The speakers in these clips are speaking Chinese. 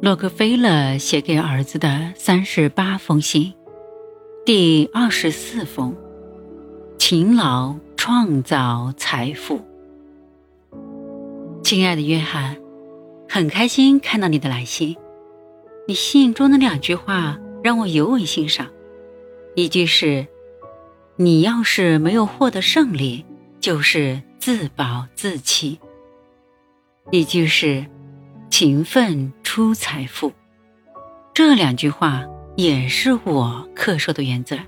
洛克菲勒写给儿子的三十八封信，第二十四封：勤劳创造财富。亲爱的约翰，很开心看到你的来信。你信中的两句话让我尤为欣赏。一句是：“你要是没有获得胜利，就是自暴自弃。”一句是。勤奋出财富，这两句话也是我恪守的原则。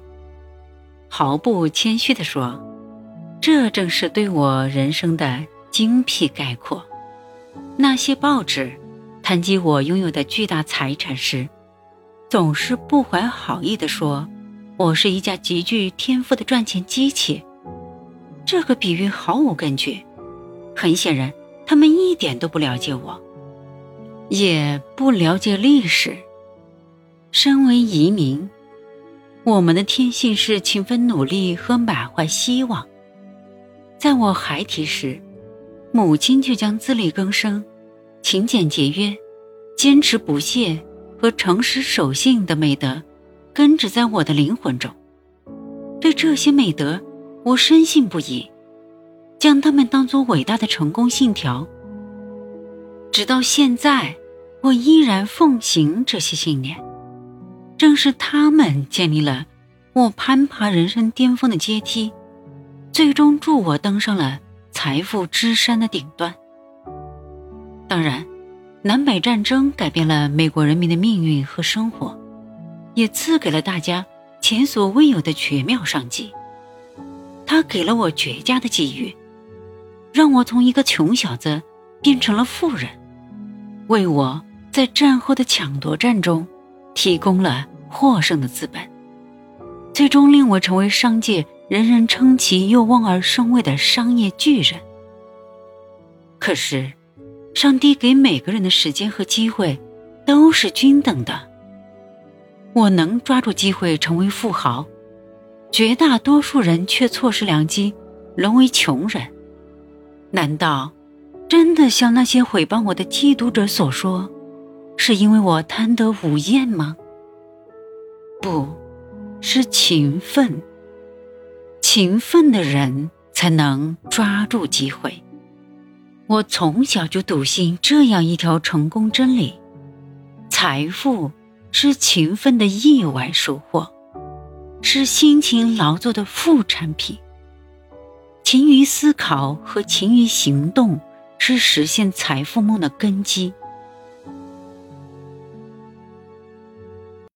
毫不谦虚地说，这正是对我人生的精辟概括。那些报纸谈及我拥有的巨大财产时，总是不怀好意地说，我是一架极具天赋的赚钱机器。这个比喻毫无根据。很显然，他们一点都不了解我。也不了解历史。身为移民，我们的天性是勤奋努力和满怀希望。在我孩提时，母亲就将自力更生、勤俭节约、坚持不懈和诚实守信的美德根植在我的灵魂中。对这些美德，我深信不疑，将它们当作伟大的成功信条。直到现在，我依然奉行这些信念。正是他们建立了我攀爬人生巅峰的阶梯，最终助我登上了财富之山的顶端。当然，南北战争改变了美国人民的命运和生活，也赐给了大家前所未有的绝妙商机。它给了我绝佳的机遇，让我从一个穷小子变成了富人。为我在战后的抢夺战中提供了获胜的资本，最终令我成为商界人人称奇又望而生畏的商业巨人。可是，上帝给每个人的时间和机会都是均等的。我能抓住机会成为富豪，绝大多数人却错失良机，沦为穷人。难道？真的像那些诽谤我的嫉妒者所说，是因为我贪得无厌吗？不，是勤奋。勤奋的人才能抓住机会。我从小就笃信这样一条成功真理：财富是勤奋的意外收获，是辛勤劳作的副产品。勤于思考和勤于行动。是实现财富梦的根基。